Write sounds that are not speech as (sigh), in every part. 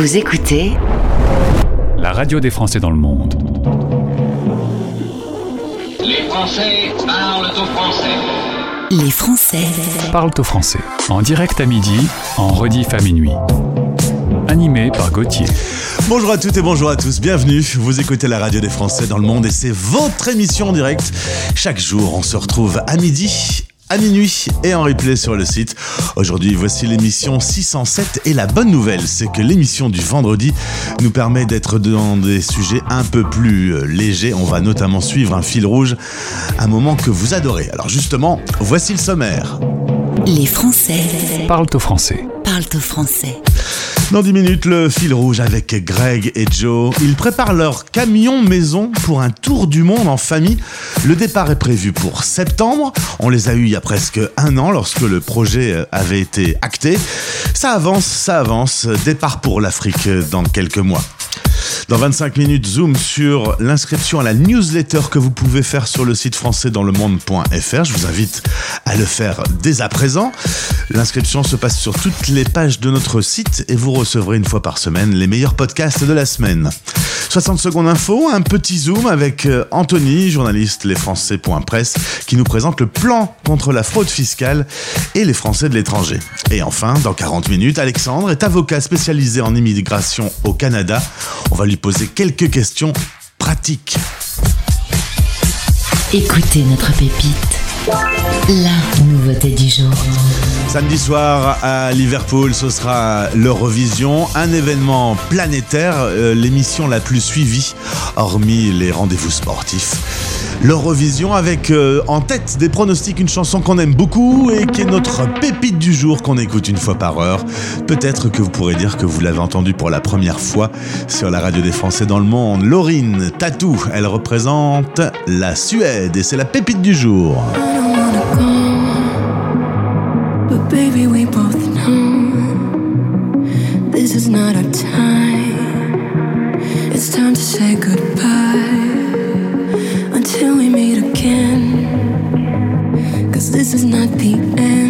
Vous écoutez la radio des Français dans le monde. Les Français parlent au français. Les Français Parlent au français. En direct à midi, en rediff à minuit. Animé par Gauthier. Bonjour à toutes et bonjour à tous, bienvenue. Vous écoutez la radio des Français dans le monde et c'est votre émission en direct. Chaque jour, on se retrouve à midi à minuit et en replay sur le site. Aujourd'hui, voici l'émission 607 et la bonne nouvelle, c'est que l'émission du vendredi nous permet d'être dans des sujets un peu plus euh, légers. On va notamment suivre un fil rouge, un moment que vous adorez. Alors justement, voici le sommaire. Les Français Parlent au français. parlent au français. Dans 10 minutes, le fil rouge avec Greg et Joe. Ils préparent leur camion maison pour un tour du monde en famille. Le départ est prévu pour septembre. On les a eus il y a presque un an lorsque le projet avait été acté. Ça avance, ça avance. Départ pour l'Afrique dans quelques mois. Dans 25 minutes, zoom sur l'inscription à la newsletter que vous pouvez faire sur le site français dans le monde.fr. Je vous invite à le faire dès à présent. L'inscription se passe sur toutes les pages de notre site et vous recevrez une fois par semaine les meilleurs podcasts de la semaine. 60 secondes info, un petit zoom avec euh, Anthony, journaliste lesfrançais.press, qui nous présente le plan contre la fraude fiscale et les Français de l'étranger. Et enfin, dans 40 minutes, Alexandre est avocat spécialisé en immigration au Canada. On va lui poser quelques questions pratiques. Écoutez notre pépite. La nouveauté du jour. Samedi soir à Liverpool, ce sera l'Eurovision, un événement planétaire, euh, l'émission la plus suivie, hormis les rendez-vous sportifs. L'Eurovision avec euh, en tête des pronostics une chanson qu'on aime beaucoup et qui est notre pépite du jour qu'on écoute une fois par heure. Peut-être que vous pourrez dire que vous l'avez entendue pour la première fois sur la radio des Français dans le monde. Laurine Tatou, elle représente la Suède et c'est la pépite du jour. Baby, we both know this is not our time. It's time to say goodbye until we meet again. Cause this is not the end.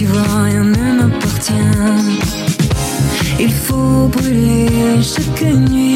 Tu vois, rien ne m'appartient. Il faut brûler chaque nuit,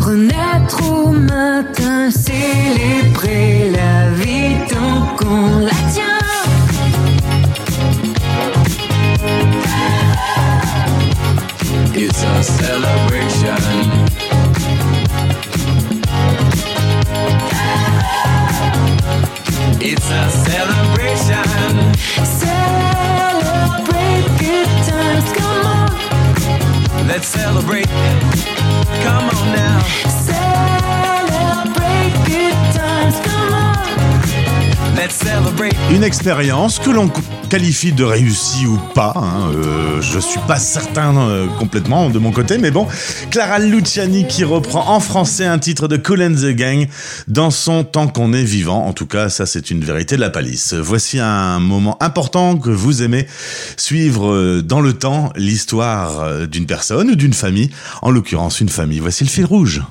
renaître au matin, célébrer la vie tant qu'on la tient. It's a celebration. It's a celebration. Celebrate good times, come on. Let's celebrate. Come on now. Une expérience que l'on qualifie de réussie ou pas. hein, euh, je suis pas certain euh, complètement de mon côté, mais bon. Clara Luciani qui reprend en français un titre de Cool and the Gang dans son temps qu'on est vivant. En tout cas, ça c'est une vérité de la palisse. Voici un moment important que vous aimez suivre euh, dans le temps l'histoire euh, d'une personne ou d'une famille, en l'occurrence une famille. Voici le fil rouge.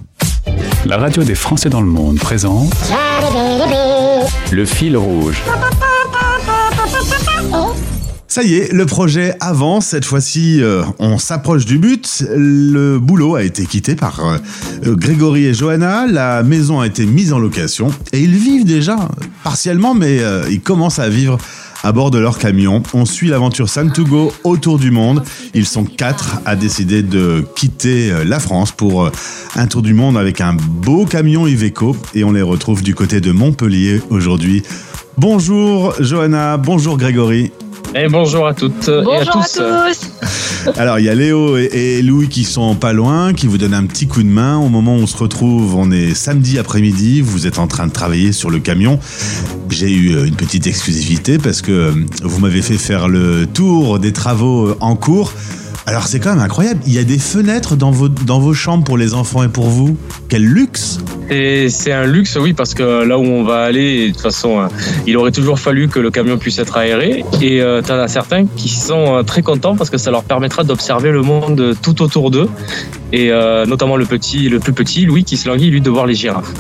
La radio des Français dans le monde présente Le fil rouge. Ça y est, le projet avance. Cette fois-ci, euh, on s'approche du but. Le boulot a été quitté par euh, Grégory et Johanna. La maison a été mise en location et ils vivent déjà partiellement, mais euh, ils commencent à vivre à bord de leur camion. On suit l'aventure Sam to Go autour du monde. Ils sont quatre à décider de quitter euh, la France pour euh, un tour du monde avec un beau camion Iveco et on les retrouve du côté de Montpellier aujourd'hui. Bonjour Johanna, bonjour Grégory. Et bonjour à toutes et à Bonjour à tous. tous. (laughs) Alors il y a Léo et, et Louis qui sont pas loin, qui vous donnent un petit coup de main. Au moment où on se retrouve, on est samedi après-midi, vous êtes en train de travailler sur le camion. J'ai eu euh, une petite exclusivité parce que euh, vous m'avez fait faire le tour des travaux euh, en cours. Alors c'est quand même incroyable, il y a des fenêtres dans vos, chambres pour les enfants et pour vous. Quel luxe c'est un luxe, oui, parce que là où on va aller, de toute façon, euh, il aurait toujours fallu que le camion puisse être aéré. Et euh, t'en as certains qui sont euh, très contents parce que ça leur permettra d'observer le monde tout autour d'eux. Et notamment le le plus petit, Louis, qui se languit, lui, de voir les girafes.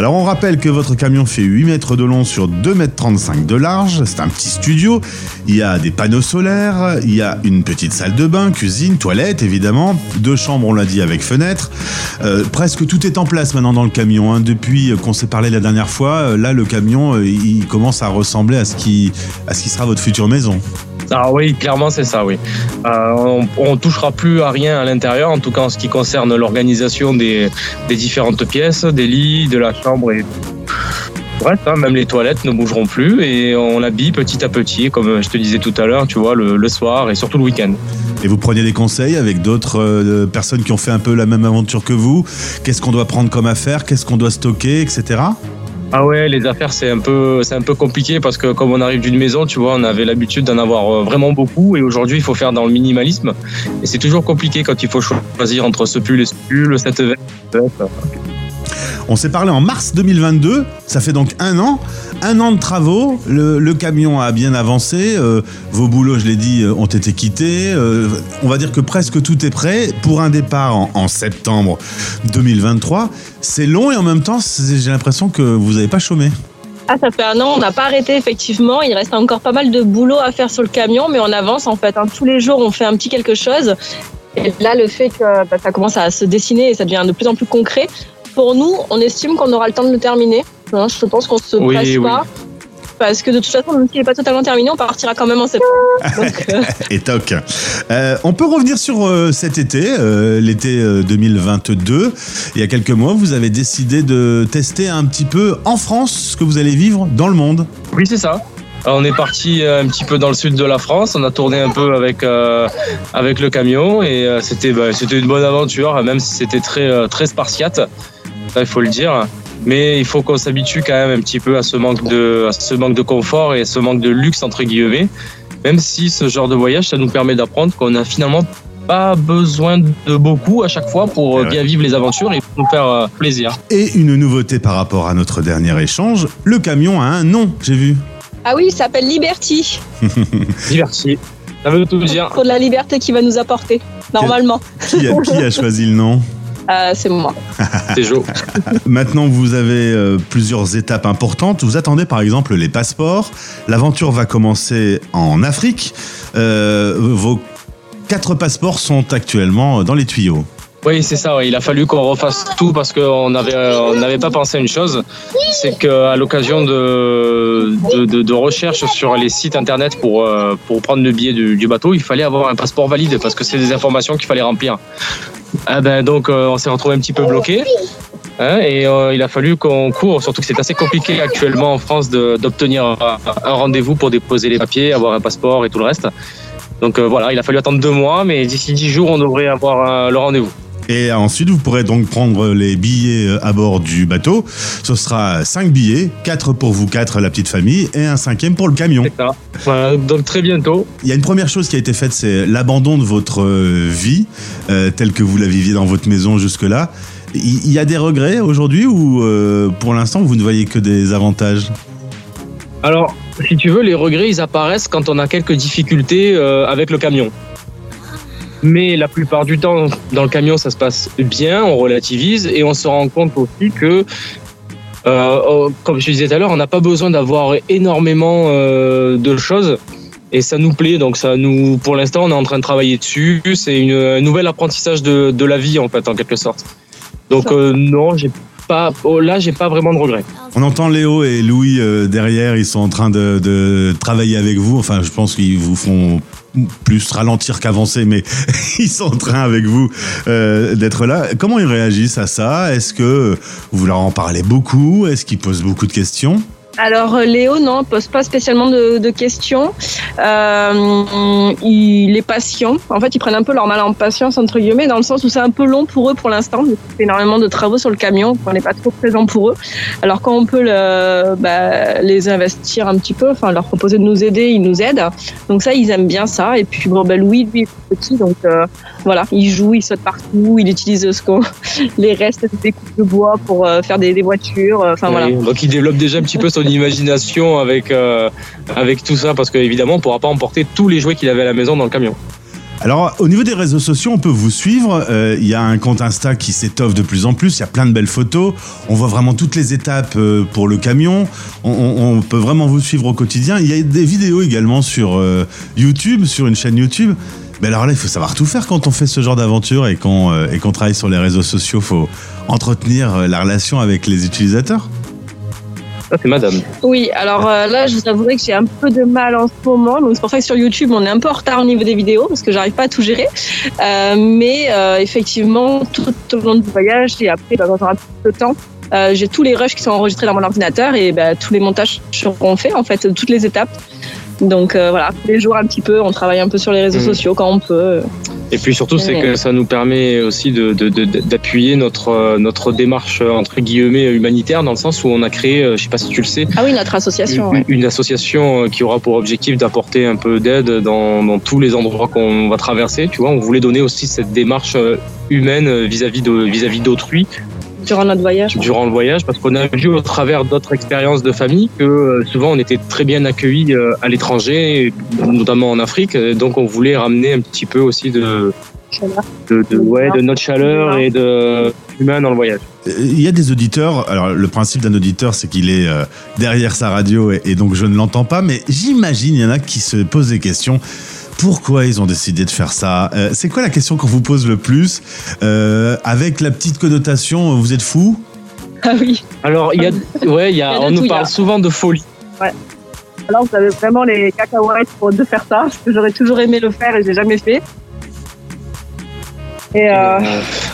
Alors on rappelle que votre camion fait 8 mètres de long sur 2 mètres 35 de large. C'est un petit studio. Il y a des panneaux solaires, il y a une petite salle de bain, cuisine, toilette évidemment, deux chambres on l'a dit avec fenêtre. Euh, presque tout est en place maintenant dans le camion. hein. Depuis qu'on s'est parlé la dernière fois, euh, là le camion euh, il commence à ressembler à ce qui, à ce qui sera votre future maison. Ah oui, clairement c'est ça, oui. Euh, on, on touchera plus à rien à l'intérieur, en tout cas en ce qui concerne l'organisation des, des différentes pièces, des lits, de la chambre et Bref, hein, même les toilettes ne bougeront plus et on l'habille petit à petit, comme je te disais tout à l'heure, tu vois, le, le soir et surtout le week-end. Et vous prenez des conseils avec d'autres euh, personnes qui ont fait un peu la même aventure que vous? Qu'est-ce qu'on doit prendre comme affaire? Qu'est-ce qu'on doit stocker, etc. Ah ouais, les affaires c'est un peu c'est un peu compliqué parce que comme on arrive d'une maison, tu vois, on avait l'habitude d'en avoir euh, vraiment beaucoup et aujourd'hui il faut faire dans le minimalisme et c'est toujours compliqué quand il faut choisir entre ce pull et ce pull, cette veste. On s'est parlé en mars 2022, ça fait donc un an. Un an de travaux, le, camion a bien avancé, euh, vos boulots, je l'ai dit, euh, ont été quittés. euh, on va dire que presque tout est prêt pour un départ en, septembre 2023. C'est long et en même temps, j'ai l'impression que vous n'avez pas chômé. Ah, ça fait un an, on n'a pas arrêté effectivement. Il reste encore pas mal de boulot à faire sur le camion, mais on avance en fait. hein. Tous les jours, on fait un petit quelque chose. Et là, le fait que bah, ça commence à se dessiner et ça devient de plus en plus concret, pour nous, on estime qu'on aura le temps de le terminer. Hein, je pense qu'on se Oui, presse oui. pas. Parce que de toute façon, même s'il n'est pas totalement terminé, on partira quand même en septembre. (laughs) Donc, euh, Et toc. Euh, on peut revenir sur euh, cet été, euh, l'été euh, 2022. Il y a quelques mois, vous avez décidé de tester un petit peu en France ce que vous allez vivre dans le monde. Oui, c'est ça. Alors, on est parti un petit peu dans le sud de la France. On a tourné un peu avec euh, avec le camion et euh, c'était bah, c'était une bonne aventure, même si c'était très euh, très spartiate. Ça, il faut le dire. Mais il faut qu'on s'habitue quand même un petit peu à ce manque de à ce manque de confort et ce manque de luxe entre guillemets. Même si ce genre de voyage, ça nous permet d'apprendre qu'on a finalement pas besoin de beaucoup à chaque fois pour euh, bien vivre les aventures et pour nous faire euh, plaisir. Et une nouveauté par rapport à notre dernier échange, le camion a un nom, j'ai vu. Ah oui, il s'appelle Liberty. (laughs) Diverti. Ça veut tout dire. Pour de la liberté qu'il va nous apporter, normalement. Qui a, qui a choisi le nom? Euh, c'est moi. (laughs) C'est chaud. (laughs) Maintenant, vous avez euh, plusieurs étapes importantes. Vous attendez par exemple les passeports. L'aventure va commencer en Afrique. Euh, vos quatre passeports sont actuellement dans les tuyaux. Oui, c'est ça. ouais. Il a fallu qu'on refasse tout parce qu'on n'avait on n'avait pas pensé à une chose, c'est qu'à l'occasion de, de, de, de recherches sur les sites internet pour euh, pour prendre le billet du, bateau, il fallait avoir un passeport valide parce que c'est des informations qu'il fallait remplir. Ah ben donc euh, on s'est retrouvé un petit peu bloqué. hein, et euh, il a fallu qu'on court, surtout que c'est assez compliqué actuellement en France d'obtenir un, rendez-vous pour déposer les papiers, avoir un passeport et tout le reste. Donc euh, voilà, il a fallu attendre deux mois, mais d'ici dix jours, on devrait avoir euh, le rendez-vous. Et ensuite, vous pourrez donc prendre les billets euh, à bord du bateau. Ce sera cinq billets, quatre pour vous quatre, la petite famille, et un cinquième pour le camion. C'est ça. Voilà, donc très bientôt. Il y a une première chose qui a été faite, c'est l'abandon de votre euh, vie, euh, telle que vous la viviez dans votre maison jusque-là. Il il y a des regrets aujourd'hui ou euh, pour l'instant vous ne voyez que des avantages? Alors, si tu veux, les regrets, ils apparaissent quand on a quelques difficultés euh, avec le camion. Mais la plupart du temps, dans le camion, ça se passe bien, on relativise et on se rend compte aussi que, euh, euh, comme je disais tout à l'heure, on n'a pas besoin d'avoir énormément euh, de choses. Et ça nous plaît, donc ça nous, pour l'instant, on est en train de travailler dessus. C'est une, un nouvel apprentissage de, de la vie, en fait, en quelque sorte. Donc euh, non, j'ai pas, oh, là, j'ai pas vraiment de regrets. On entend Léo et Louis euh, derrière, ils sont en train de, travailler avec vous. Enfin, je pense qu'ils vous font plus ralentir qu'avancer, mais (laughs) ils sont en train avec vous euh, d'être là. Comment ils réagissent à ça? Est-ce que vous leur en parlez beaucoup? Est-ce qu'ils posent beaucoup de questions? Alors euh, Léo, non, pose pas spécialement de, de questions. Euh, il est patient. En fait, ils prennent un peu leur mal en patience entre guillemets, dans le sens où c'est un peu long pour eux pour l'instant. Font énormément de travaux sur le camion, on n'est pas trop présent pour eux. Alors quand on peut le, bah, les investir un petit peu, enfin leur proposer de nous aider, ils nous aident. Donc ça, ils aiment bien ça. Et puis bon, bah, Louis, lui, est petit, donc euh, voilà, il joue, il saute partout, il utilise ce qu'on, (laughs) les restes des coupes de bois pour euh, faire des, des voitures. Enfin voilà. Donc il développe déjà un petit peu son (laughs) imagination avec, euh, avec tout ça, parce qu'évidemment, on ne pourra pas emporter tous les jouets qu'il avait à la maison dans le camion. Alors, au niveau des réseaux sociaux, on peut vous suivre. Euh, Il y a un compte Insta qui s'étoffe de plus en plus. Il y a plein de belles photos. On voit vraiment toutes les étapes euh, pour le camion. On, peut vraiment vous suivre au quotidien. Il y a des vidéos également sur YouTube, sur une chaîne YouTube. Mais alors là, il faut savoir tout faire quand on fait ce genre d'aventure et qu'on travaille sur les réseaux sociaux. Il faut entretenir la relation avec les utilisateurs. Ça, c'est madame. Oui, alors euh, là, je vous avouerai que j'ai un peu de mal en ce moment. Donc c'est pour ça que sur YouTube, on est un peu en retard au niveau des vidéos parce que j'arrive pas à tout gérer. Euh, mais euh, effectivement, tout au long du voyage et après, bah, quand on aura plus de temps, euh, j'ai tous les rushs qui sont enregistrés dans mon ordinateur et bah, tous les montages seront faits en fait, toutes les étapes. Donc euh, voilà, tous les jours un petit peu, on travaille un peu sur les réseaux Mhm. sociaux quand on peut. Et puis surtout, c'est que ça nous permet aussi de, de- de- d'appuyer notre, euh, notre démarche euh, entre guillemets humanitaire dans le sens où on a créé, euh, je sais pas si tu le sais, Ah oui, notre association. une, ouais. une association qui aura pour objectif d'apporter un peu d'aide dans, dans tous les endroits qu'on va traverser. Tu vois, on voulait donner aussi cette démarche humaine vis-à-vis de vis-à-vis d'autrui Durant notre voyage. durant le voyage parce qu'on a vu au travers d'autres expériences de famille que euh, souvent on était très bien accueillis euh, à l'étranger, notamment en Afrique. Donc on voulait ramener un petit peu aussi de de, de, ouais, de notre chaleur et de humain dans le voyage. Euh, Il y a des auditeurs. Alors, le principe d'un auditeur, c'est qu'il est derrière sa radio et, et donc je ne l'entends pas. Mais j'imagine, il y en a qui se posent des questions. Pourquoi ils ont décidé de faire ça Euh, C'est quoi la question qu'on vous pose le plus Euh, Avec la petite connotation, vous êtes fou Ah oui. Alors il y a ouais, il y a, Il y a de on tout, nous parle souvent de folie. Alors vous avez vraiment les cacahuètes pour de faire ça, parce que j'aurais toujours aimé le faire et j'ai jamais fait. Et euh,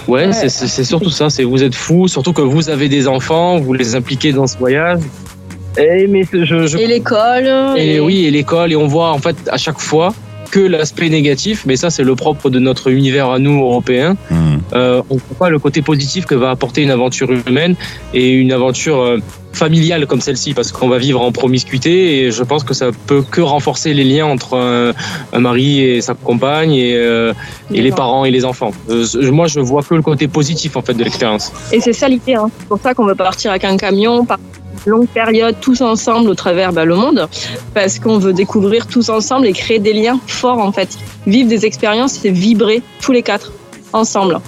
Ouais, Ouais. c'est- surtout ça. C'est vous êtes fou, surtout que vous avez des enfants, vous les impliquez dans ce voyage. Et mais je, je et l'école. Et oui, et l'école, et on voit en fait à chaque fois que l'aspect négatif, mais ça c'est le propre de notre univers à nous Européens. Hmm. Euh, on ne voit pas le côté positif que va apporter une aventure humaine et une aventure euh, familiale comme celle-ci, parce qu'on va vivre en promiscuité et je pense que ça peut que renforcer les liens entre un, un mari et sa compagne et, euh, et les parents et les enfants. Euh, moi, je vois que le côté positif en fait de l'expérience. Et c'est ça l'idée. Hein. C'est pour ça qu'on veut partir avec un camion, longue période, tous ensemble au travers bah, le monde, parce qu'on veut découvrir tous ensemble et créer des liens forts en fait. Vivre des expériences et vibrer tous les quatre ensemble.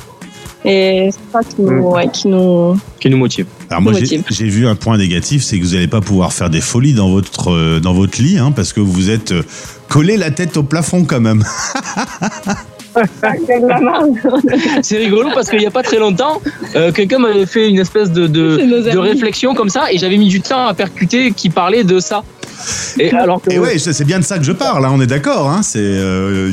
Et c'est ça qui nous, ouais, qui nous, Qui nous motive. Alors moi, j'ai vu un point négatif, c'est que vous n'allez pas pouvoir faire des folies dans votre, euh, dans votre lit, hein, parce que vous êtes euh, collé la tête au plafond quand même. (laughs) (laughs) C'est rigolo parce qu'il n'y a pas très longtemps, euh, quelqu'un m'avait fait une espèce de, de, réflexion comme ça et j'avais mis du temps à percuter qui parlait de ça. Et alors que Et ouais, c'est c'est bien de ça que je parle, hein, on est d'accord. Hein, c'est euh,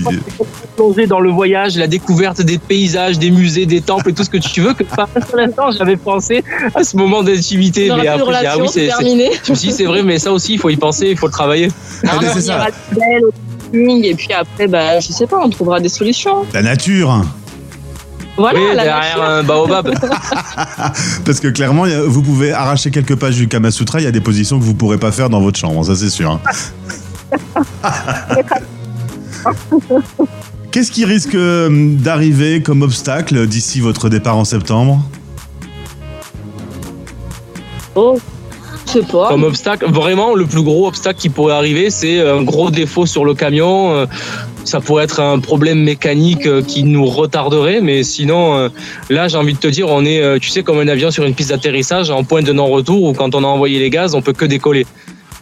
plonger dans le voyage, la découverte des paysages, des musées, des temples et tout ce que tu veux, que par un seul instant j'avais pensé à ce moment d'intimité. Mais après, ah oui, c'est terminé. je me suis dit, c'est vrai, mais ça aussi, il faut y penser, il faut le travailler. Ah, mais c'est ça. Camping, et puis après, bah, je sais pas, on trouvera des solutions. la nature. Voilà, oui, la derrière nature. un baobab. (laughs) Parce que clairement, vous pouvez arracher quelques pages du Kama Sutra, il y a des positions que vous pourrez pas faire dans votre chambre, ça c'est sûr. hein. (laughs) Qu'est-ce qui risque euh, d'arriver comme obstacle d'ici votre départ en septembre? Oh, je sais pas. Comme obstacle, vraiment, le plus gros obstacle qui pourrait arriver, c'est un gros défaut sur le camion. Euh, Ça pourrait être un problème mécanique euh, qui nous retarderait, mais sinon, euh, là, j'ai envie de te dire, on est, euh, tu sais, comme un avion sur une piste d'atterrissage en point de non-retour où quand on a envoyé les gaz, on peut que décoller.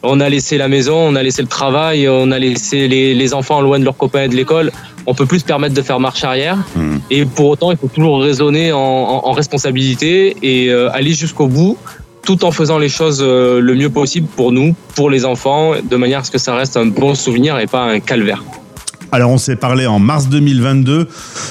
On a laissé la maison, on a laissé le travail, on a laissé les, les enfants loin de leurs copains et de l'école. On peut plus se permettre de faire marche arrière. Hmm. Et pour autant, il faut toujours raisonner en, en- en responsabilité et euh, aller jusqu'au bout, tout en faisant les choses euh, le mieux possible pour nous, pour les enfants, de manière à ce que ça reste un bon souvenir et pas un calvaire. Alors on s'est parlé en mars 2022,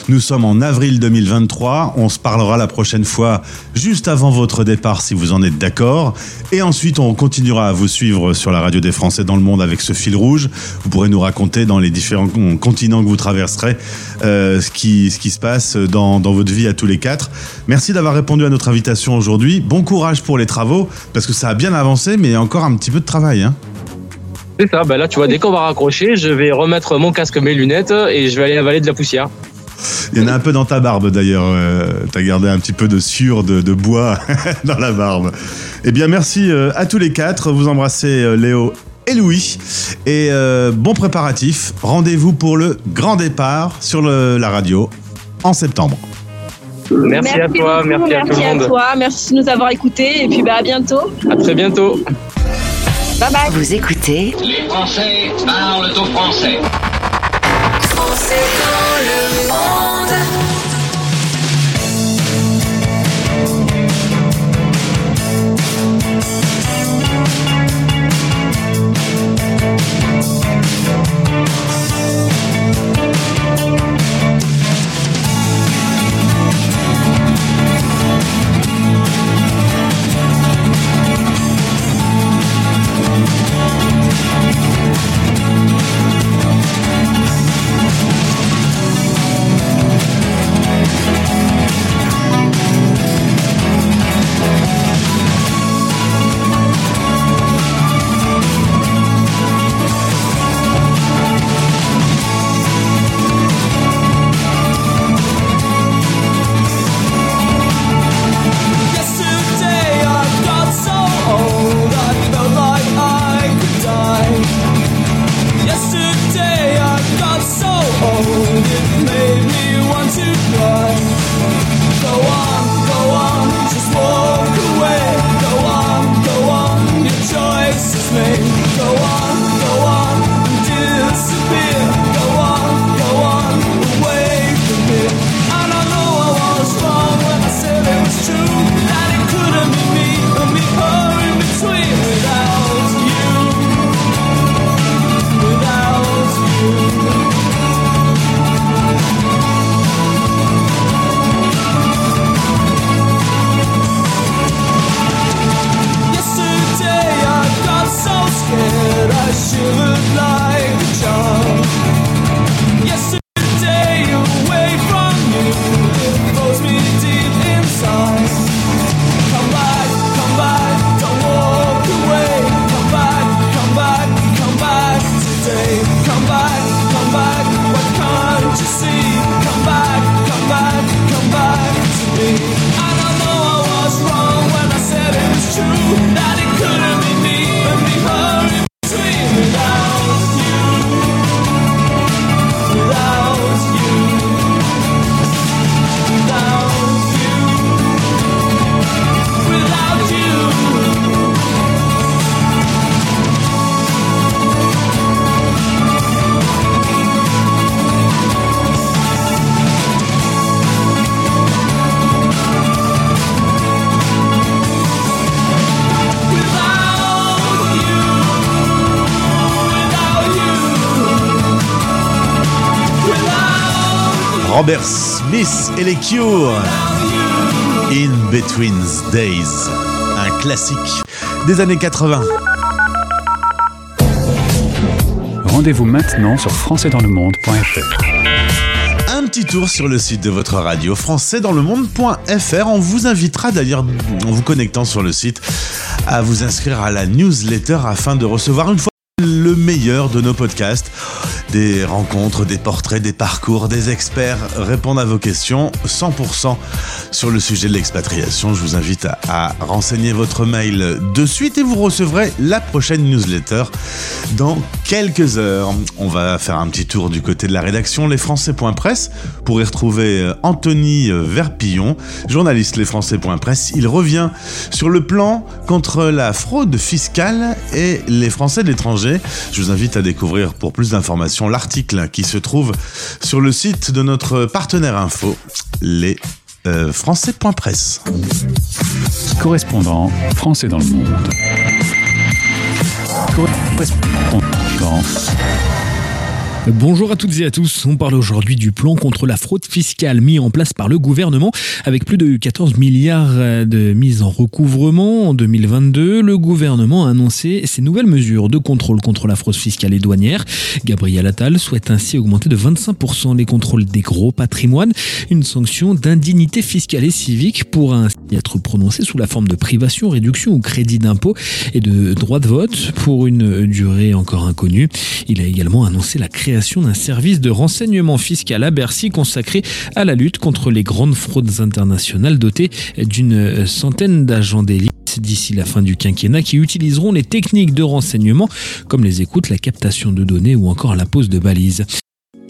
nous sommes en avril 2023, on se parlera la prochaine fois juste avant votre départ si vous en êtes d'accord, et ensuite on continuera à vous suivre sur la radio des Français dans le monde avec ce fil rouge, vous pourrez nous raconter dans les différents con- continents que vous traverserez euh, ce, qui, se passe dans, votre vie à tous les quatre. Merci d'avoir répondu à notre invitation aujourd'hui, bon courage pour les travaux, parce que ça a bien avancé mais encore un petit peu de travail. Hein. C'est ça, ben là tu vois, dès qu'on va raccrocher, je vais remettre mon casque, mes lunettes et je vais aller avaler de la poussière. Il y en a un peu dans ta barbe d'ailleurs. Euh, T'as gardé un petit peu de sueur de, de bois (laughs) dans la barbe. Eh bien, merci euh, à tous les quatre. Vous embrassez euh, Léo et Louis. Et euh, bon préparatif. Rendez-vous pour le grand départ sur le- la radio en septembre. Merci, à toi, beaucoup, merci à tout le merci monde. toi, merci de nous avoir écoutés et puis bah, à bientôt. À très bientôt. Bye bye. Vous écoutez Les Français parlent au français. Français Robert Smith et les Cure. In Between Days. Un classique des années 80. Rendez-vous maintenant sur françaisdanslemonde.fr. Un petit tour sur le site de votre radio françaisdanslemonde.fr. On vous invitera d'ailleurs, en vous connectant sur le site, à vous inscrire à la newsletter afin de recevoir une fois le meilleur de nos podcasts. Des rencontres, des portraits, des parcours, des experts répondent à vos questions 100% sur le sujet de l'expatriation. Je vous invite à, renseigner votre mail de suite et vous recevrez la prochaine newsletter dans quelques heures. On va faire un petit tour du côté de la rédaction lesfrançais.press pour y retrouver euh, Anthony euh, Verpillon, journaliste lesfrançais.press. Il revient sur le plan contre la fraude fiscale et les Français de l'étranger. Je vous invite à découvrir pour plus d'informations l'article qui se trouve sur le site de notre partenaire info, les euh, français.press. Correspondant français dans le monde. Correspondant. Bonjour à toutes et à tous. On parle aujourd'hui du plan contre la fraude fiscale mis en place par le gouvernement avec plus de 14 milliards de mises en recouvrement en 2022. Le gouvernement a annoncé ces nouvelles mesures de contrôle contre la fraude fiscale et douanière. Gabriel Attal souhaite ainsi augmenter de 25% les contrôles des gros patrimoines. Une sanction d'indignité fiscale et civique pourra ainsi être prononcée sous la forme de privation, réduction ou crédit d'impôt et de droit de vote pour une durée encore inconnue. Il a également annoncé la création création d'un service de renseignement fiscal à Bercy consacré à la lutte contre les grandes fraudes internationales doté d'une centaine d'agents d'élite d'ici la fin du quinquennat qui utiliseront les techniques de renseignement comme les écoutes, la captation de données ou encore la pose de balises.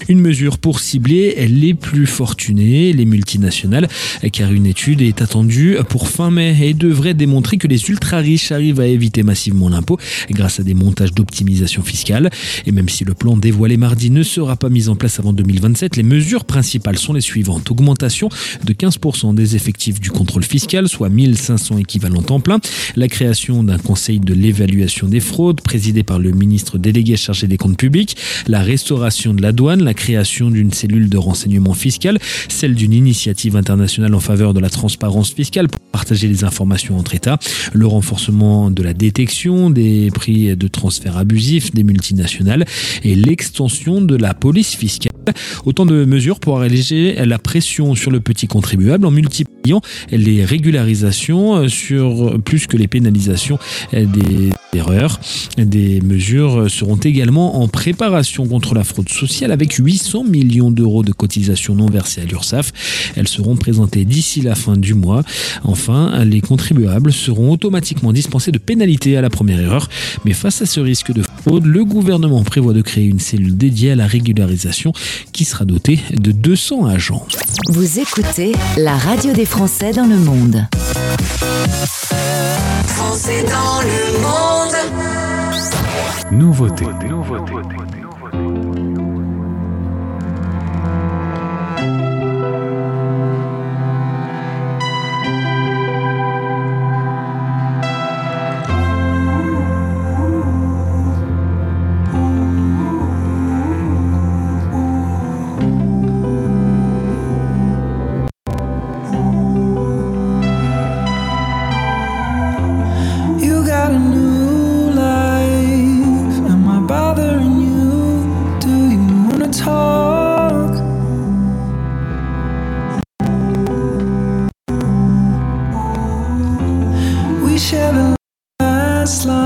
Une mesure pour cibler les plus fortunés, les multinationales, car une étude est attendue pour fin mai et devrait démontrer que les ultra-riches arrivent à éviter massivement l'impôt grâce à des montages d'optimisation fiscale. Et même si le plan dévoilé mardi ne sera pas mis en place avant 2027, les mesures principales sont les suivantes. Augmentation de 15% des effectifs du contrôle fiscal, soit 1500 équivalents temps plein. La création d'un conseil de l'évaluation des fraudes, présidé par le ministre délégué chargé des comptes publics. La restauration de la douane, création d'une cellule de renseignement fiscal, celle d'une initiative internationale en faveur de la transparence fiscale pour partager les informations entre États, le renforcement de la détection des prix de transfert abusifs des multinationales et l'extension de la police fiscale. (laughs) Autant de mesures pour alléger la pression sur le petit contribuable en multipliant les régularisations sur plus que les pénalisations des erreurs. Des mesures seront également en préparation contre la fraude sociale avec 800 millions d'euros de cotisations non versées à l'URSSAF. Elles seront présentées d'ici la fin du mois. Enfin, les contribuables seront automatiquement dispensés de pénalités à la première erreur. Mais face à ce risque de fraude, le gouvernement prévoit de créer une cellule dédiée à la régularisation qui sera dotée de 200 agents. Vous écoutez la radio des Français dans le monde. Français dans le monde. Nouveauté. Last line.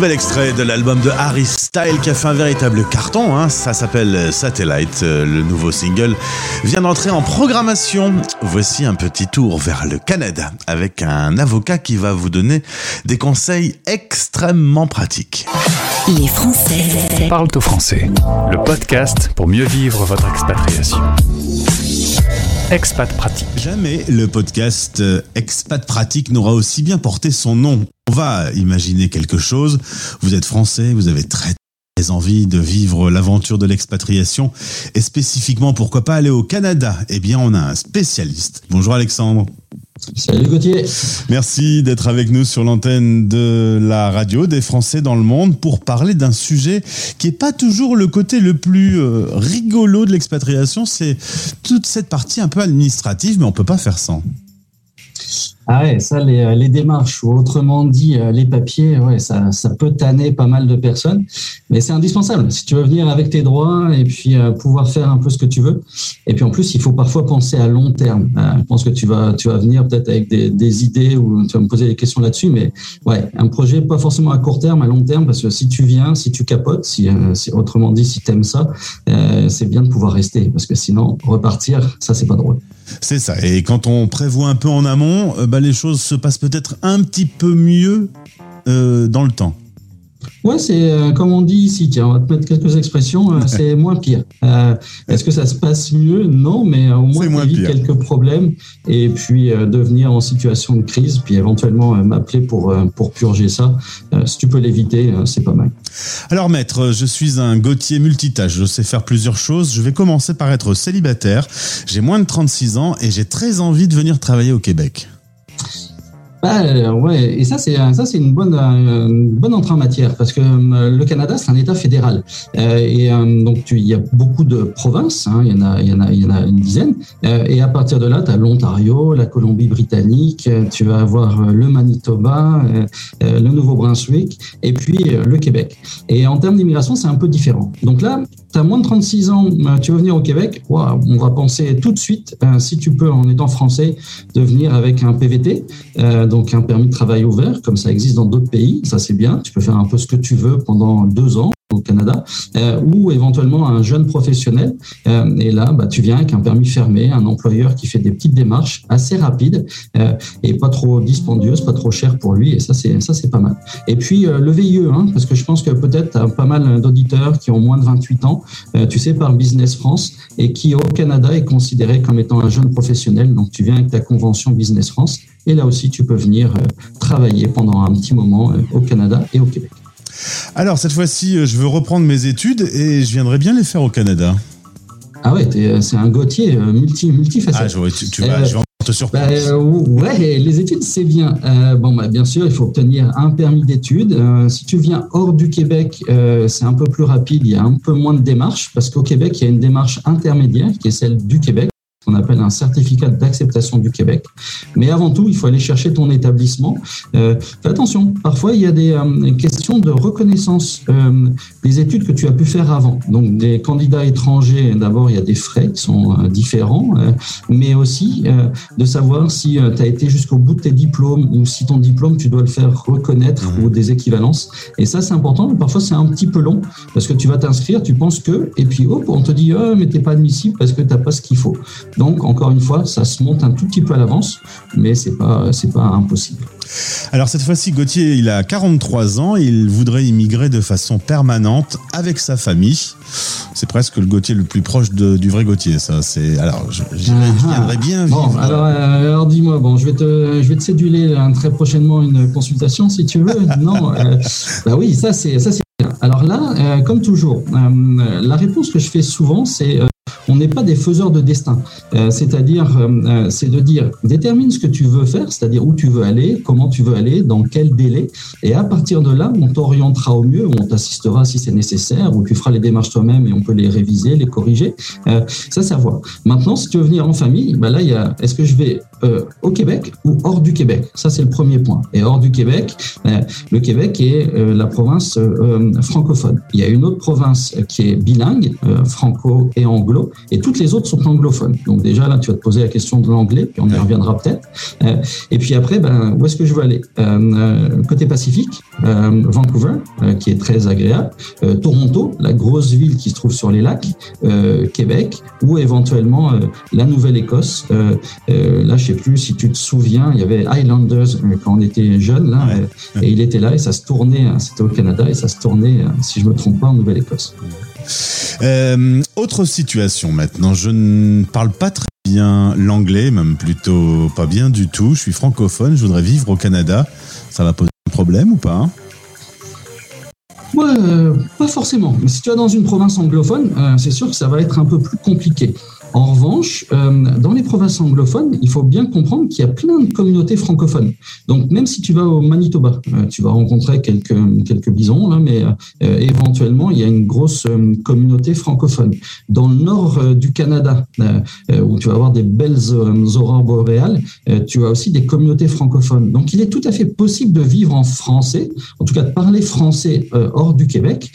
Nouvel extrait de l'album de Harry Style qui a fait un véritable carton. hein. Ça s'appelle Satellite. Euh, Le nouveau single vient d'entrer en programmation. Voici un petit tour vers le Canada avec un avocat qui va vous donner des conseils extrêmement pratiques. Les Français Parle au français, le podcast pour mieux vivre votre expatriation. Expat pratique. Jamais le podcast euh, Expat Pratique n'aura aussi bien porté son nom. On va imaginer quelque chose. Vous êtes français, vous avez très très envie de vivre l'aventure de l'expatriation et spécifiquement pourquoi pas aller au Canada? Eh bien, on a un spécialiste. Bonjour Alexandre. Salut Gauthier. Merci d'être avec nous sur l'antenne de la radio des Français dans le monde pour parler d'un sujet qui est pas toujours le côté le plus euh, rigolo de l'expatriation, c'est toute cette partie un peu administrative, mais on peut pas faire sans. Ah ouais, ça, les, euh, les démarches, ou autrement dit, euh, les papiers, ouais, ça, ça peut tanner pas mal de personnes, mais c'est indispensable. Si tu veux venir avec tes droits et puis euh, pouvoir faire un peu ce que tu veux. Et puis en plus, il faut parfois penser à long terme. Euh, je pense que tu vas, tu vas venir peut-être avec des, des idées ou tu vas me poser des questions là-dessus, mais ouais, un projet pas forcément à court terme, à long terme, parce que si tu viens, si tu capotes, si, euh, si- autrement dit, si tu aimes ça, euh, c'est bien de pouvoir rester, parce que sinon, repartir, ça, c'est pas drôle. C'est ça. Et quand on prévoit un peu en amont, euh, bah, les choses se passent peut-être un petit peu mieux euh, dans le temps. Ouais, c'est euh, comme on dit ici, tiens, on va te mettre quelques expressions, euh, (laughs) c'est moins pire. Euh, Est-ce que ça se passe mieux? Non, mais euh, au moins moins éviter pire. quelques problèmes et puis euh, devenir en situation de crise, puis éventuellement euh, m'appeler pour, euh, pour purger ça. Euh, si tu peux l'éviter, euh, c'est pas mal. Alors maître, je suis un Gauthier multitâche, je sais faire plusieurs choses. Je vais commencer par être célibataire. J'ai moins de 36 ans et j'ai très envie de venir travailler au Québec. Bah, euh, ouais, et ça c'est ça c'est une bonne euh, une bonne entrée en matière parce que euh, le Canada c'est un État fédéral et donc il y a beaucoup de provinces, hein, il y en a il y en a il y en a une dizaine et à partir de là tu as l'Ontario, la Colombie-Britannique, tu vas avoir le Manitoba, le Nouveau-Brunswick et puis le Québec. Et en termes d'immigration c'est un peu différent. Donc là tu as moins de 36 ans, tu veux venir au Québec, Waouh, on va penser tout de suite si tu peux en étant français de venir avec un PVT donc un permis de travail ouvert, comme ça existe dans d'autres pays, ça c'est bien. Tu peux faire un peu ce que tu veux pendant deux ans au Canada, euh, ou éventuellement un jeune professionnel. Euh, et là, bah, tu viens avec un permis fermé, un employeur qui fait des petites démarches assez rapides euh, et pas trop dispendieuses, pas trop chères pour lui. Et ça, c'est ça, c'est pas mal. Et puis le VIE, hein, parce que je pense que peut-être pas mal d'auditeurs qui ont moins de 28 ans, tu sais, par Business France, et qui au Canada est considéré comme étant un jeune professionnel. Donc tu viens avec ta convention Business France, et là aussi tu peux venir euh, travailler pendant un petit moment euh, au Canada et au Québec. Alors cette fois-ci, euh, je veux reprendre mes études et je viendrai bien les faire au Canada. Ah ouais, c'est un Gauthier multi multifacette. Ah, je, vois, tu, tu vas, Euh, je vais te surprendre. Bah, euh, ouais, les études, c'est bien. Euh, bon, bah, bien sûr, il faut obtenir un permis d'études. Si tu viens hors du Québec, c'est un peu plus rapide. Il y a un peu moins de démarches parce qu'au Québec, il y a une démarche intermédiaire qui est celle du Québec qu'on appelle un certificat d'acceptation du Québec. Mais avant tout, il faut aller chercher ton établissement. Euh, fais attention, parfois il y a des euh, questions de reconnaissance euh, des études que tu as pu faire avant. Donc des candidats étrangers, d'abord il y a des frais qui sont euh, différents, euh, mais aussi euh, de savoir si tu as été jusqu'au bout de tes diplômes ou si ton diplôme tu dois le faire reconnaître ou des équivalences. Et ça c'est important. Parfois c'est un petit peu long parce que tu vas t'inscrire, tu penses que, et puis hop, on te dit oh, mais t'es pas admissible parce que t'as pas ce qu'il faut. Donc encore une fois, ça se monte un tout petit peu à l'avance, mais c'est pas c'est pas impossible. Alors cette fois-ci, Gauthier, il a 43 ans et il voudrait immigrer de façon permanente avec sa famille. C'est presque le Gauthier le plus proche de- du vrai Gauthier, ça. C'est alors, j'irais- je viendrais bien vivre. Bon, alors, euh, alors dis-moi, bon, je vais te, je vais te séduler hein, très prochainement une consultation si tu veux. (laughs) Non, euh, bah oui, ça c'est, ça c'est. Alors là, euh, comme toujours, euh, la réponse que je fais souvent, c'est euh, on n'est pas des faiseurs de destin. Euh, c'est-à-dire, euh, euh, c'est de dire, détermine ce que tu veux faire, c'est-à-dire où tu veux aller, comment tu veux aller, dans quel délai, et à partir de là, on t'orientera au mieux, on t'assistera si c'est nécessaire, ou tu feras les démarches toi-même et on peut les réviser, les corriger. Euh, ça, à voir. Maintenant, si tu veux venir en famille, bah là, il y est-ce que je vais euh, au Québec ou hors du Québec. Ça, c'est le premier point. Et hors du Québec, euh, le Québec est euh, la province euh, francophone. Il y a une autre province qui est bilingue, euh, franco et anglo, et toutes les autres sont anglophones. Donc déjà, là, tu vas te poser la question de l'anglais, puis on y reviendra peut-être. Euh, et puis après, ben, où est-ce que je veux aller? Euh, euh, Côté Pacifique, euh, Vancouver, euh, qui est très agréable, euh, Toronto, la grosse ville qui se trouve sur les lacs, euh, Québec, ou éventuellement euh, la Nouvelle-Écosse. Euh, euh, là, je sais plus si tu te souviens, il y avait Highlanders euh, quand on était jeune, là, euh, et il était là et ça se tournait, hein, c'était au Canada et ça se tournait, euh, si je me trompe pas, en Nouvelle-Écosse. Euh, autre situation maintenant. Je ne parle pas très bien l'anglais, même plutôt pas bien du tout. Je suis francophone, je voudrais vivre au Canada. Ça va poser un problème ou pas hein? Ouais, euh, pas forcément. Mais si tu es dans une province anglophone, euh, c'est sûr que ça va être un peu plus compliqué. En revanche, euh, dans les provinces anglophones, il faut bien comprendre qu'il y a plein de communautés francophones. Donc, même si tu vas au Manitoba, euh, tu vas rencontrer quelques, quelques bisons, là, mais euh, éventuellement, il y a une grosse communauté francophone. Dans le nord du Canada, où tu vas avoir des belles aurores boréales, tu as aussi des communautés francophones. Donc, il est tout à fait possible de vivre en français, en tout cas de parler français hors du Québec.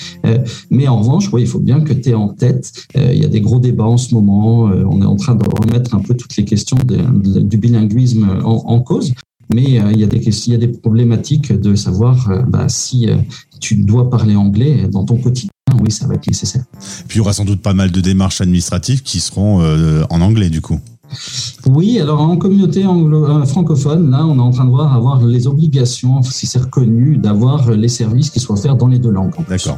Mais en revanche, oui, il faut bien que tu aies en tête, il y a des gros débats en ce moment, euh, on est en train de remettre un peu toutes les questions de- de- du bilinguisme en, en cause. Mais euh, il, y a des, questions- il y a des problématiques de savoir euh, bah, si euh, tu dois parler anglais dans ton quotidien. Oui, ça va être nécessaire. Puis il y aura sans doute pas mal de démarches administratives qui seront en anglais du coup. Oui, alors en communauté anglo- francophone, là, on est en train de voir avoir les obligations, si c'est reconnu, d'avoir les services qui soient faits dans les deux langues. D'accord.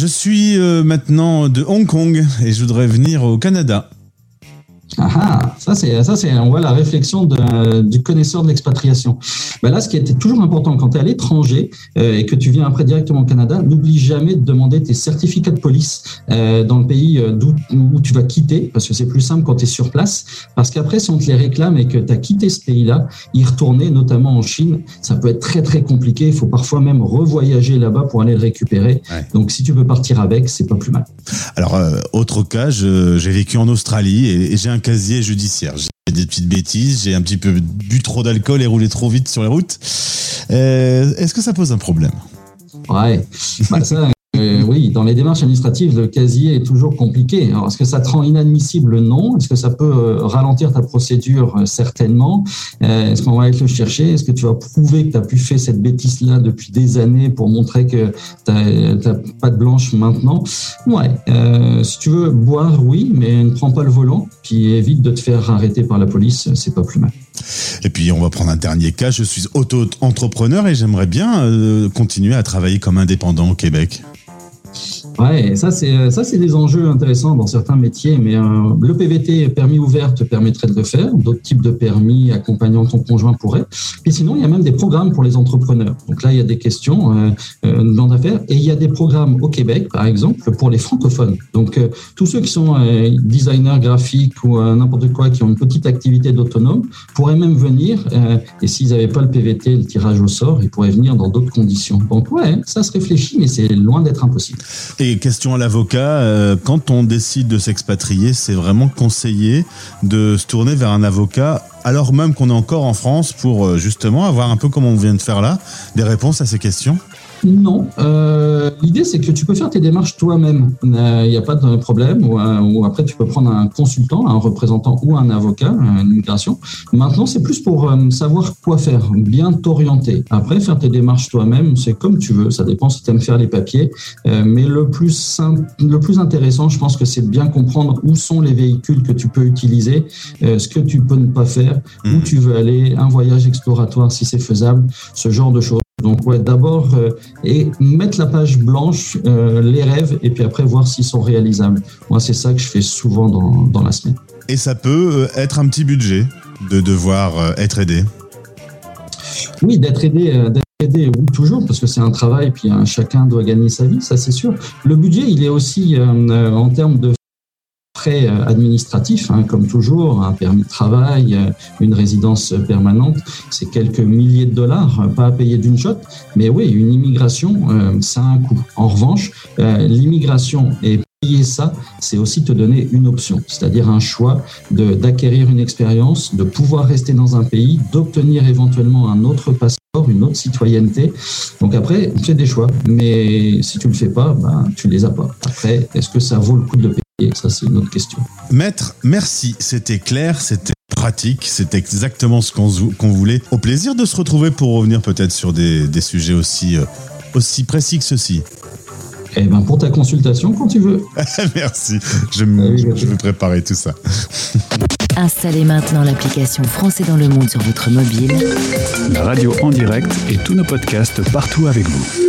Je suis euh, maintenant de Hong Kong et je voudrais venir au Canada. Ah, ah, ça c'est ça c'est on voit la réflexion de- du connaisseur de l'expatriation. Ben là, ce qui était toujours important quand tu es à l'étranger euh, et que tu viens après directement au Canada, n'oublie jamais de demander tes certificats de police euh, dans le pays euh, d'où où tu vas quitter, parce que c'est plus simple quand tu es sur place. Parce qu'après, si on te les réclame et que tu as quitté ce pays-là, y retourner, notamment en Chine, ça peut être très très compliqué. Il faut parfois même revoyager là-bas pour aller le récupérer. Donc si tu peux partir avec, c'est pas plus mal. Alors, euh, autre cas, j'ai vécu en Australie et, et j'ai un casier judiciaire. J'ai des petites bêtises, j'ai un petit peu bu trop d'alcool et roulé trop vite sur les routes. Euh, Est-ce que ça pose un problème? Ouais, bah euh, oui, dans les démarches administratives, le casier est toujours compliqué. Alors, est-ce que ça te rend inadmissible? Non. Est-ce que ça peut euh, ralentir ta procédure Euh, Certainement? Euh, est-ce qu'on va aller le chercher? Est-ce que tu vas prouver que tu as pu faire cette bêtise-là depuis des années pour montrer que tu n'as pas de blanche maintenant? Ouais. Euh, si tu veux boire, oui, mais ne prends pas le volant, puis évite de te faire arrêter par la police, c'est pas plus mal. Et puis, on va prendre un dernier cas. Je suis auto-entrepreneur et j'aimerais bien continuer à travailler comme indépendant au Québec. Ouais, ça c'est ça c'est des enjeux intéressants dans certains métiers, mais euh, le PVT permis ouvert te permettrait de le faire. D'autres types de permis accompagnant ton conjoint pourraient. Puis sinon, il y a même des programmes pour les entrepreneurs. Donc là, il y a des questions euh, euh, dans et il y a des programmes au Québec, par exemple, pour les francophones. Donc euh, tous ceux qui sont euh, designers graphiques ou euh, n'importe quoi, qui ont une petite activité d'autonome, pourraient même venir. euh, et s'ils n'avaient pas le PVT, le tirage au sort, ils pourraient venir dans d'autres conditions. Donc ouais, ça se réfléchit, mais c'est loin d'être impossible. Question à l'avocat, euh, quand on décide de s'expatrier, c'est vraiment conseillé de se tourner vers un avocat alors même qu'on est encore en France pour euh, justement avoir un peu comme on vient de faire là, des réponses à ces questions? Non. Euh, L'idée, c'est que tu peux faire tes démarches toi-même. Il n'y a pas de problème. Ou, euh, ou après, tu peux prendre un consultant, un représentant ou un avocat, euh, une immigration. Maintenant, c'est plus pour euh, savoir quoi faire, bien t'orienter. Après, faire tes démarches toi-même, c'est comme tu veux. Ça dépend si tu aimes faire les papiers. Euh, mais le plus, simple, le plus intéressant, je pense que c'est de bien comprendre où sont les véhicules que tu peux utiliser, euh, ce que tu peux ne pas faire, où tu veux aller, un voyage exploratoire si c'est faisable, ce genre de choses. Donc ouais, d'abord euh, et mettre la page blanche, euh, les rêves, et puis après voir s'ils sont réalisables. Moi, c'est ça que je fais souvent dans, dans la semaine. Et ça peut euh, être un petit budget de devoir être aidé? Oui, d'être aidé, d'être aidé, oui, toujours, parce que c'est un travail, puis hein, chacun doit gagner sa vie, ça c'est sûr. Le budget, il est aussi euh, en termes de frais euh, administratifs, hein, comme toujours, un permis de travail, euh, une résidence permanente, c'est quelques milliers de dollars, euh, pas à payer d'une shot, mais oui, une immigration, euh, ça a un coût. En revanche, euh, l'immigration est payer ça, c'est aussi te donner une option, c'est-à-dire un choix de- d'acquérir une expérience, de pouvoir rester dans un pays, d'obtenir éventuellement un autre passeport, une autre citoyenneté. Donc après, fais des choix, mais si tu le fais pas, ben, tu les as pas. Après, est-ce que ça vaut le coup de payer? Ça, c'est une autre question. Maître, merci. C'était clair, c'était pratique, c'était exactement ce qu'on voulait. Au plaisir de se retrouver pour revenir peut-être sur des, des sujets aussi, euh, aussi précis que ceci. Eh ben, pour ta consultation, quand tu veux. (laughs) merci. Je, me- je vais préparer tout ça. (laughs) Installez maintenant l'application Français dans le monde sur votre mobile. La radio en direct et tous nos podcasts partout avec vous.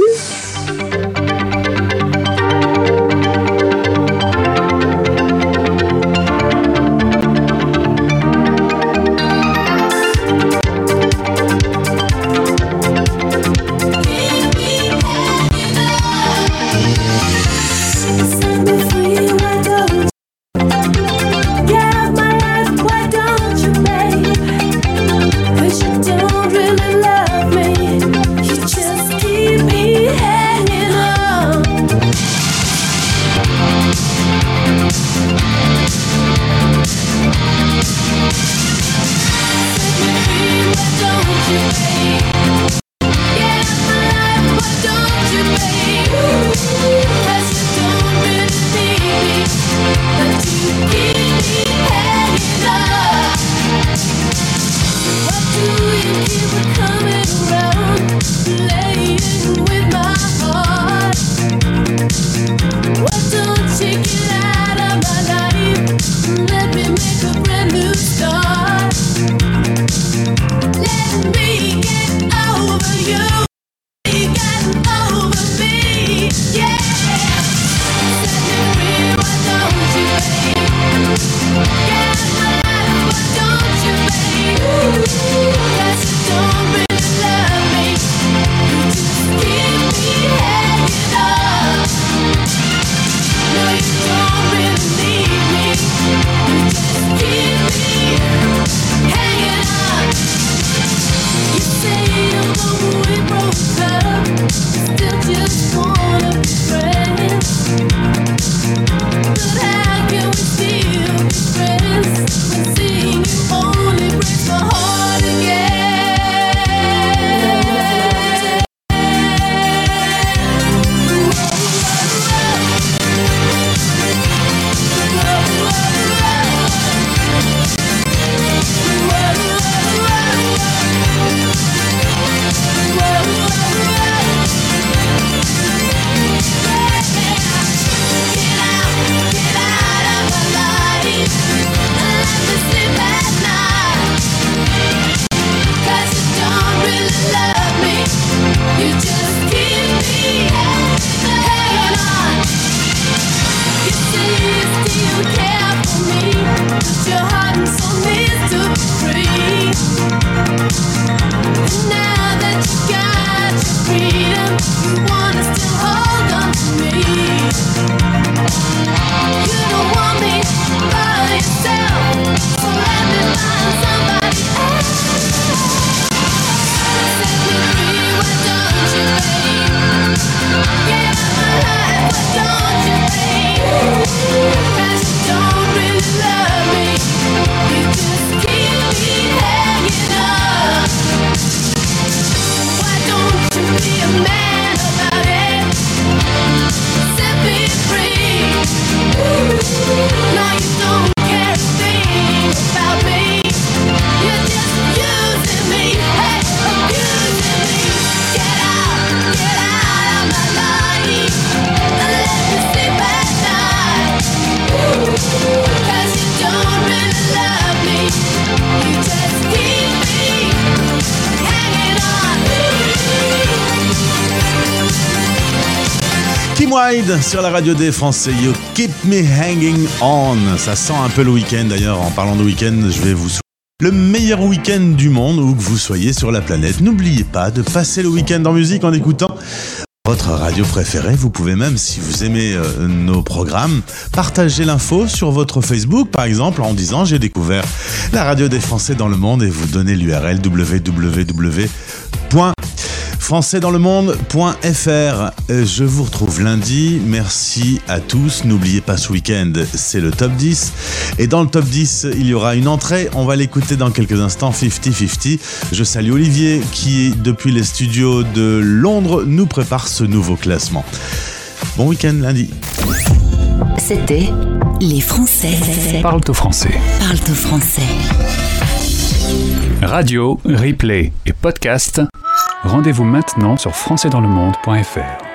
Sur la radio des Français. You keep me hanging on. Ça sent un peu le week-end d'ailleurs. En parlant de week-end, je vais vous souhaiter le meilleur week-end du monde où que vous soyez sur la planète. N'oubliez pas de passer le week-end en musique en écoutant votre radio préférée. Vous pouvez même, si vous aimez euh, nos programmes, partager l'info sur votre Facebook, par exemple, en disant j'ai découvert la radio des Français dans le monde et vous donner l'URL www françaisdanslemonde.fr. Euh, je vous retrouve lundi. Merci à tous. N'oubliez pas ce week-end, c'est le top 10. Et dans le top 10, il y aura une entrée. On va l'écouter dans quelques instants, 50-50. Je salue Olivier qui, depuis les studios de Londres, nous prépare ce nouveau classement. Bon week-end lundi. C'était Les Français. Parle au français. Parle-toi français. Radio, replay et podcast Rendez-vous maintenant sur françaisdanslemonde.fr.